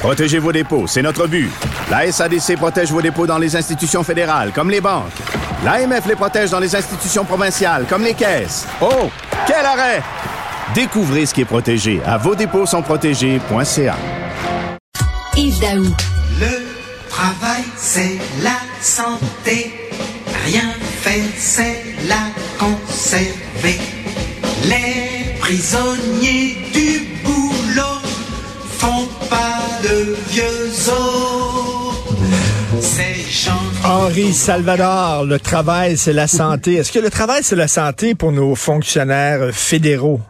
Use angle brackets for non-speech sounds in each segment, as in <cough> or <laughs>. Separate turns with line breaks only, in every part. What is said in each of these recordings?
Protégez vos dépôts, c'est notre but. La SADC protège vos dépôts dans les institutions fédérales, comme les banques. L'AMF les protège dans les institutions provinciales, comme les caisses. Oh, quel arrêt! Découvrez ce qui est protégé à vos dépôts sont protégés.ca.
Yves Daou.
Le travail, c'est la santé. Rien fait, c'est la conserver. Les prisonniers du boulot font vieux os.
Henri Salvador, le travail, c'est la santé. Est-ce que le travail, c'est la santé pour nos fonctionnaires fédéraux,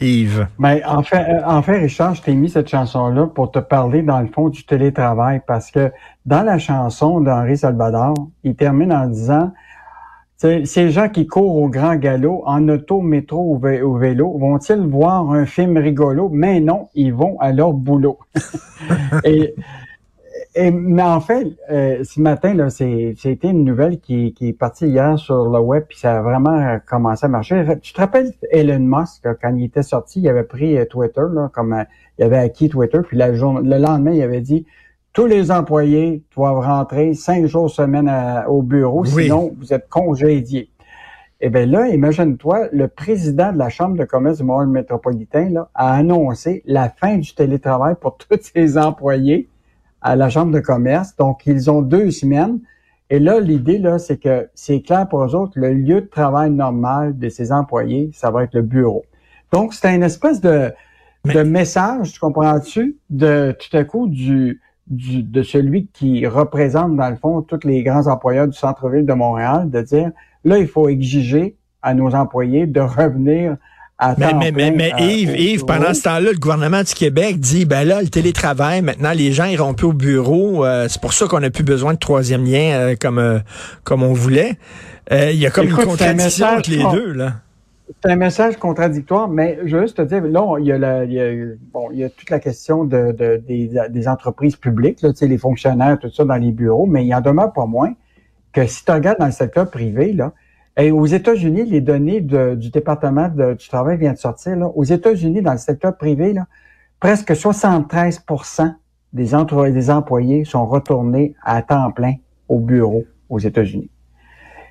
Yves?
Ben, en fait, euh, en fait, Richard, je t'ai mis cette chanson-là pour te parler, dans le fond, du télétravail, parce que dans la chanson d'Henri Salvador, il termine en disant, ces gens qui courent au grand galop, en auto, métro ou, vé- ou vélo, vont-ils voir un film rigolo? Mais non, ils vont à leur boulot. <laughs> et, et, mais en fait, euh, ce matin, là, c'était une nouvelle qui, qui est partie hier sur le web, puis ça a vraiment commencé à marcher. Tu te rappelles Elon Musk, quand il était sorti, il avait pris euh, Twitter, là, comme euh, il avait acquis Twitter, puis la jour- le lendemain, il avait dit tous les employés doivent rentrer cinq jours semaine à- au bureau,
Oui.
sinon vous êtes congédiés. Eh bien là, imagine-toi, le président de la Chambre de commerce du Montréal métropolitain là, a annoncé la fin du télétravail pour <laughs> tous ses employés à la Chambre de commerce. Donc, ils ont deux semaines. Et là, l'idée, là, c'est que c'est clair pour eux autres, le lieu de travail normal de ces employés, ça va être le bureau. Donc, c'est une espèce de,
Mais-
de message, tu comprends-tu, de tout à coup du, du, de celui qui représente, dans le fond, tous les grands employeurs du centre-ville de Montréal, de dire, là, il faut exiger à nos employés de revenir à
Mais,
temps
mais, mais,
plein,
mais
euh,
Yves, Yves, pendant ce temps-là, le gouvernement du Québec dit, ben là, le télétravail, maintenant, les gens iront plus au bureau. euh, c'est pour ça qu'on n'a plus besoin de troisième lien euh, comme, euh, comme on voulait. Euh, Il y a comme
Écoute,
une contradiction entre les deux, là.
C'est un message contradictoire, mais je veux juste te dire, là, il y a, la, il y a, bon, il y a toute la question de, de- des, des entreprises publiques, là, les fonctionnaires, tout ça dans les bureaux, mais il en demeure pas moins que si tu regardes dans le secteur privé, là, et aux États-Unis, les données du département du travail viennent de sortir. Là. Aux États-Unis, dans le secteur privé, là, presque 73 des, des employés sont retournés à temps plein au bureau aux États-Unis.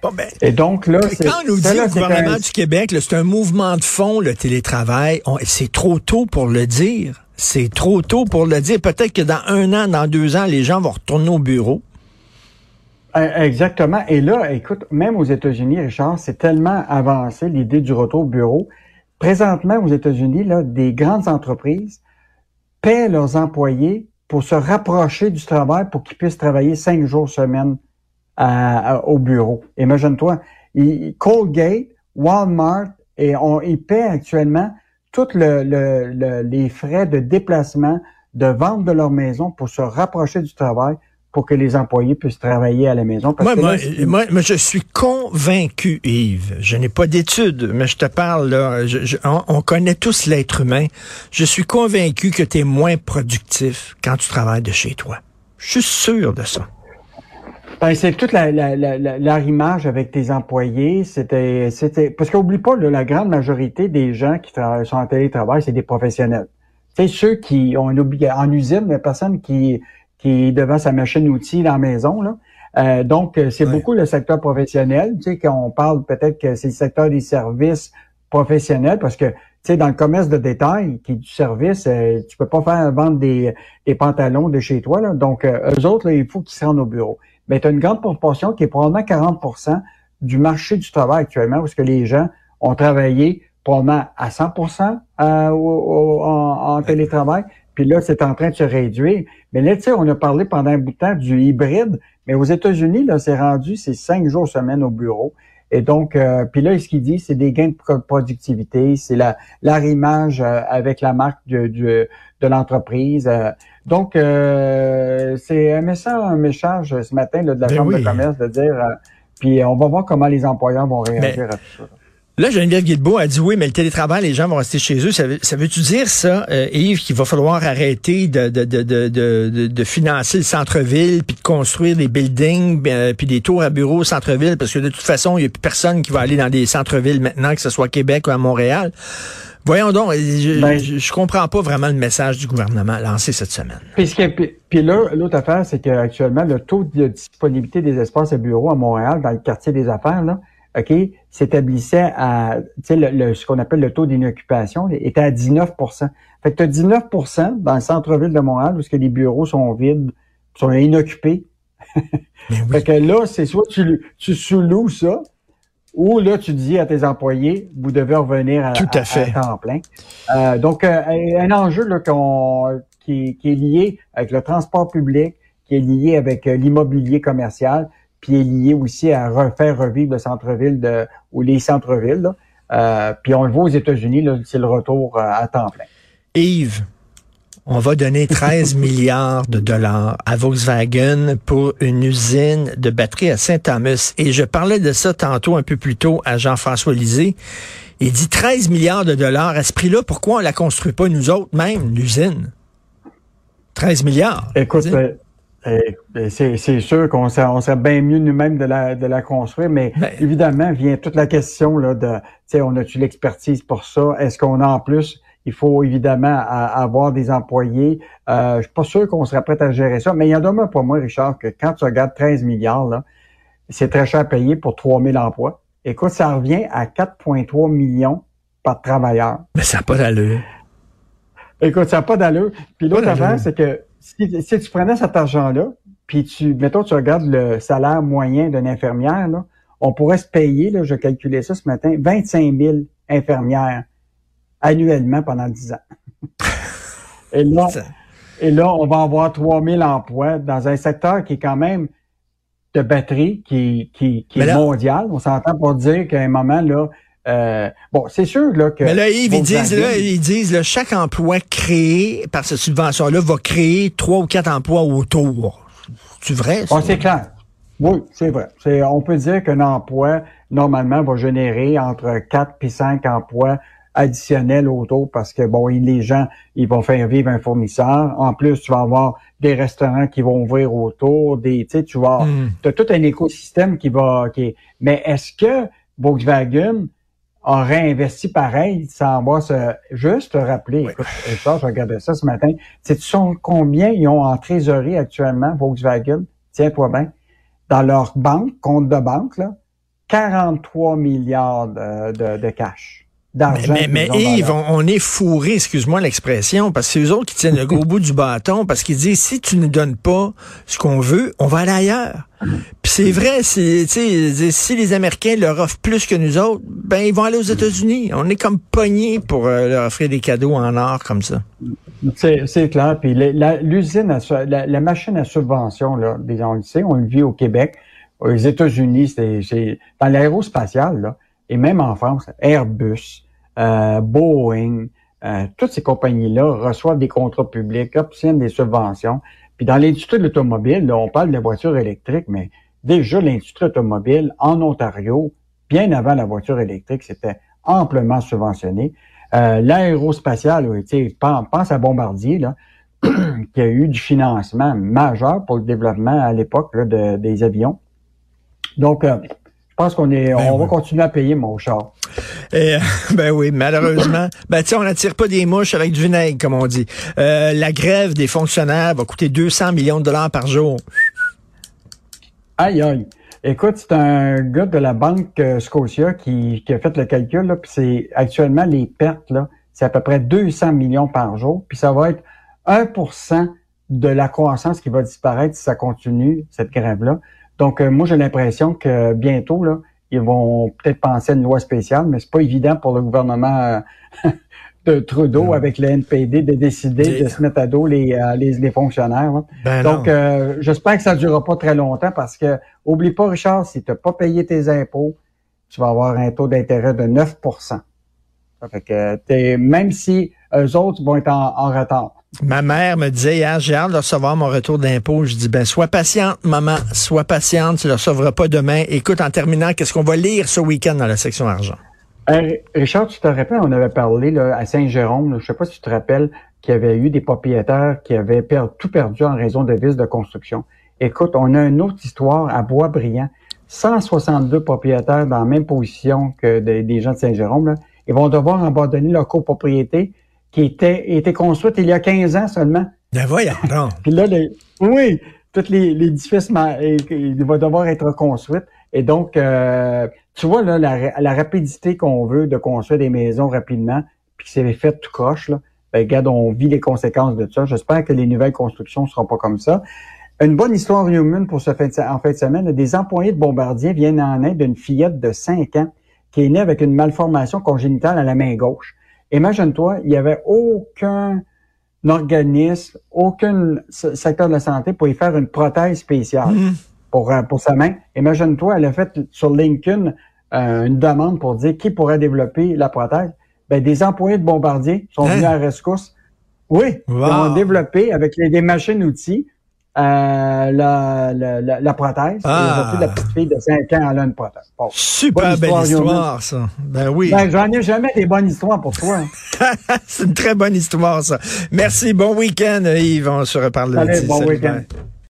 Bon, ben,
Et donc là, c'est
Quand on nous dit au gouvernement
un-
du Québec, c'est un mouvement de fond, le télétravail, c'est trop tôt pour le dire. C'est trop tôt pour le dire. Peut-être que dans un an, dans deux ans, les gens vont retourner au bureau.
Euh, Exactement. Et là, écoute, même aux États-Unis, Richard, c'est tellement avancé l'idée du retour au bureau. Présentement, aux États-Unis, là, des grandes entreprises paient leurs employés pour se rapprocher du travail pour qu'ils puissent travailler cinq jours semaine à- à- au bureau. Imagine-toi, Colgate, Walmart, et on, ils paient actuellement tous le, le- le- les frais de déplacement, de vente de leur maison pour se rapprocher du travail pour que les employés puissent travailler à la maison. Parce
Moi,
que
moi,
là,
moi, moi, je suis convaincu, Yves. Je n'ai pas d'études, mais je te parle, là. je- je- on, on connaît tous l'être humain. Je suis convaincu que tu es moins productif quand tu travailles de chez toi. Je suis sûr de ça.
Ben, c'est toute la, la, la, la- l'arrimage avec tes employés. C'était, c'était, parce qu'oublie pas, là, la grande majorité des gens qui travaillent, sont en télétravail, c'est des professionnels. Tu sais, ceux qui ont une en usine, la personne qui, qui est devant sa machine-outil dans la maison, là. Euh, donc, euh, c'est
Ouais.
beaucoup le secteur professionnel. Tu sais, qu'on parle peut-être que c'est le secteur des services professionnels parce que, tu sais, dans le commerce de détail, qui est du service, euh, tu peux pas faire vendre des, des pantalons de chez toi, là. Donc, euh, eux autres, là, il faut qu'ils se rendent au bureau. Mais tu as une grande proportion qui est probablement 40% du marché du travail actuellement, parce que les gens ont travaillé probablement à 100 euh, au- au- en, en télétravail, puis là, c'est en train de se réduire. Mais là, tu sais, on a parlé pendant un bout de temps du hybride, mais aux États-Unis, là, c'est rendu, c'est cinq jours semaine au bureau. Et donc, euh, puis là, ce qu'il dit, c'est des gains de productivité, c'est la l'arrimage euh, avec la marque de, de, de l'entreprise. Euh. donc, c'est un message, un message ce matin là, de la
Ben
Chambre
oui.
de commerce de dire, puis on va voir comment les employeurs vont réagir à tout ça.
Là, Geneviève Guilbeault a dit oui, mais le télétravail, les gens vont rester chez eux. Ça, veut, ça veut-tu dire ça, euh, Yves, qu'il va falloir arrêter de, de, de, de, de, de financer le centre-ville, puis de construire des buildings, euh, puis des tours à bureaux au centre-ville, parce que de toute façon, il n'y a plus personne qui va aller dans des centres-villes maintenant, que ce soit à Québec ou à Montréal. Voyons donc, je,
Ben-
je, je comprends pas vraiment le message du gouvernement lancé cette semaine.
Puis là, l'autre affaire, c'est qu'actuellement, le taux de disponibilité des espaces à bureaux à Montréal, dans le quartier des affaires, là, OK, s'établissait à, tu sais, le, le- ce qu'on appelle le taux d'inoccupation, était à 19% Fait que tu as 19% dans le centre-ville de Montréal, où que les bureaux sont vides, sont inoccupés. Fait que là, c'est soit tu, tu sous-loues ça, ou là, tu dis à tes employés, vous devez revenir à,
Tout à fait.
temps plein. Euh, donc, euh, un enjeu là, qui, qui est lié avec le transport public, qui est lié avec euh, l'immobilier commercial, puis est lié aussi à refaire revivre le centre-ville de, ou les centres-villes. Euh, puis on le voit aux États-Unis, c'est le retour euh, à temps plein.
Yves, on va donner 13 <laughs> milliards de dollars à Volkswagen pour une usine de batterie à Saint-Thomas. Et je parlais de ça tantôt un peu plus tôt à Jean-François Lisée. Il dit 13 milliards de dollars. À ce prix-là, pourquoi on la construit pas nous autres même, l'usine? 13 milliards.
Écoute, euh, c'est c'est sûr qu'on serait, on serait bien mieux nous-mêmes de la, de la construire, mais
Ben-
évidemment vient toute la question là de, tu sais, on a-tu l'expertise pour ça? Est-ce qu'on a en plus Il faut évidemment a- avoir des employés? Euh, je suis pas sûr qu'on serait prêt à gérer ça, mais il y en demeure pas moi, Richard, que quand tu regardes 13 milliards c'est très cher à payer pour 3000 emplois. Écoute, ça revient à 4,3 millions par travailleur.
Mais ça n'a pas d'allure.
Écoute, ça n'a pas d'allure. Puis l'autre affaire, c'est que si, si tu prenais cet argent-là, puis tu, mettons, tu regardes le salaire moyen d'une infirmière, là, on pourrait se payer, là, je calculais ça ce matin, 25 000 infirmières annuellement pendant 10 ans. <laughs> Et là, et là, on va avoir 3 000 emplois dans un secteur qui est quand même de batterie, qui, qui, qui est mondial. On s'entend pour dire qu'à un moment, là, euh, bon, c'est sûr, là, que...
Mais là, Yves, ils disent, là, ils disent, là, chaque emploi créé par cette subvention-là va créer trois ou quatre emplois autour. C'est vrai? ça?
Ah, c'est clair. Oui, c'est vrai. C'est, on peut dire qu'un emploi, normalement, va générer entre 4 et 5 emplois additionnels autour parce que, bon, les gens, ils vont faire vivre un fournisseur. En plus, tu vas avoir des restaurants qui vont ouvrir autour, des, tu sais, tu vas,
Hmm.
t'as tout un écosystème qui va, qui est- mais est-ce que Volkswagen aurait investi pareil sans avoir ce, juste te rappeler, écoute, je regardais ça ce matin, sais-tu son- combien ils ont en trésorerie actuellement, Volkswagen? Tiens-toi bien. Dans leur banque, compte de banque, là, 43 milliards de, de, de cash.
Mais,
D'argent.
mais, mais Yves, on est fourré, excuse-moi l'expression, parce que c'est eux autres qui tiennent le gros <laughs> bout du bâton, parce qu'ils disent, si tu ne donnes pas ce qu'on veut, on va aller ailleurs. C'est vrai, si les Américains leur offrent plus que nous autres, ben ils vont aller aux États-Unis. On est comme pognés pour euh, leur offrir des cadeaux en or comme ça.
C'est, clair. Puis l'usine, la, la machine à subvention, là, on on le vit au Québec, aux États-Unis, c'est, dans l'aérospatial, là, et même en France, Airbus, euh, Boeing, euh, toutes ces compagnies-là reçoivent des contrats publics, obtiennent des subventions. Puis dans l'industrie de l'automobile, on parle de voitures électriques, mais déjà l'industrie automobile en Ontario, bien avant la voiture électrique, c'était amplement subventionné. Euh, L'aérospatial, oui, tu sais, pense, à Bombardier, là, <clears throat> qui a eu du financement majeur pour le développement à l'époque de- des avions. Donc, euh, je pense qu'on est, on va continuer à payer, mon char.
Et, <laughs> ben oui, malheureusement. <clears throat> ben tu sais, on n'attire pas des mouches avec du vinaigre, comme on dit. Euh, la grève des fonctionnaires va coûter 200 millions de dollars par jour.
Aïe, aïe. Écoute, c'est un gars de la banque euh, Scotia qui, qui a fait le calcul, là, puis c'est actuellement les pertes, là, c'est à peu près 200 millions par jour, puis ça va être 1% de la croissance qui va disparaître si ça continue, cette grève-là. Donc, euh, moi, j'ai l'impression que bientôt, là, ils vont peut-être penser à une loi spéciale, mais c'est pas évident pour le gouvernement euh, <laughs> de Trudeau avec le NPD de décider de se mettre à dos les, euh, les, les fonctionnaires. là.
Ben
Donc, euh, j'espère que ça ne durera pas très longtemps parce que, oublie pas, Richard, si tu n'as pas payé tes impôts, tu vas avoir un taux d'intérêt de 9 Ça fait que t'es, même si eux autres vont être en, en retard.
Ma mère me disait hier, j'ai hâte de recevoir mon retour d'impôt. Je dis, ben, sois patiente, maman, sois patiente, tu ne le recevras pas demain. Écoute, en terminant, qu'est-ce qu'on va lire ce week-end dans la section argent?
Richard, tu te rappelles, on avait parlé là, à Saint-Jérôme, je ne sais pas si tu te rappelles, qu'il y avait eu des propriétaires qui avaient tout perdu en raison de vis de construction. Écoute, on a une autre histoire à Bois-Brillant. 162 propriétaires dans la même position que des gens de Saint-Jérôme. Ils vont devoir abandonner leur copropriété qui était, était construite il y a 15 ans seulement.
Ben voyons.
Puis là, les, oui, tous les va devoir être reconstruit. Et donc, euh, tu vois, là, la, la rapidité qu'on veut de construire des maisons rapidement, puis que c'est fait tout croche, là, ben, regarde, on vit les conséquences de ça. J'espère que les nouvelles constructions ne seront pas comme ça. Une bonne histoire humaine pour ce fin de, en fin de semaine. Des employés de Bombardier viennent en aide d'une fillette de 5 ans qui est née avec une malformation congénitale à la main gauche. Imagine-toi, il n'y avait aucun organisme, aucun secteur de la santé pour y faire une prothèse spéciale mm. Pour, euh, pour sa main. Imagine-toi, elle a fait sur LinkedIn euh, une demande pour dire qui pourrait développer la prothèse. Ben, des employés de Bombardier sont hein? venus à rescousse. Oui, ils ont développé avec des machines-outils euh, la, la, la, prothèse. Ah. la petite fille de 5 ans, elle a une prothèse.
Super belle histoire, ça. Ben oui.
Ben, j'en ai jamais des bonnes histoires pour toi. <laughs>
C'est une très bonne histoire, ça. Merci. Bon week-end, Yves. On se reparle
le bon week-end.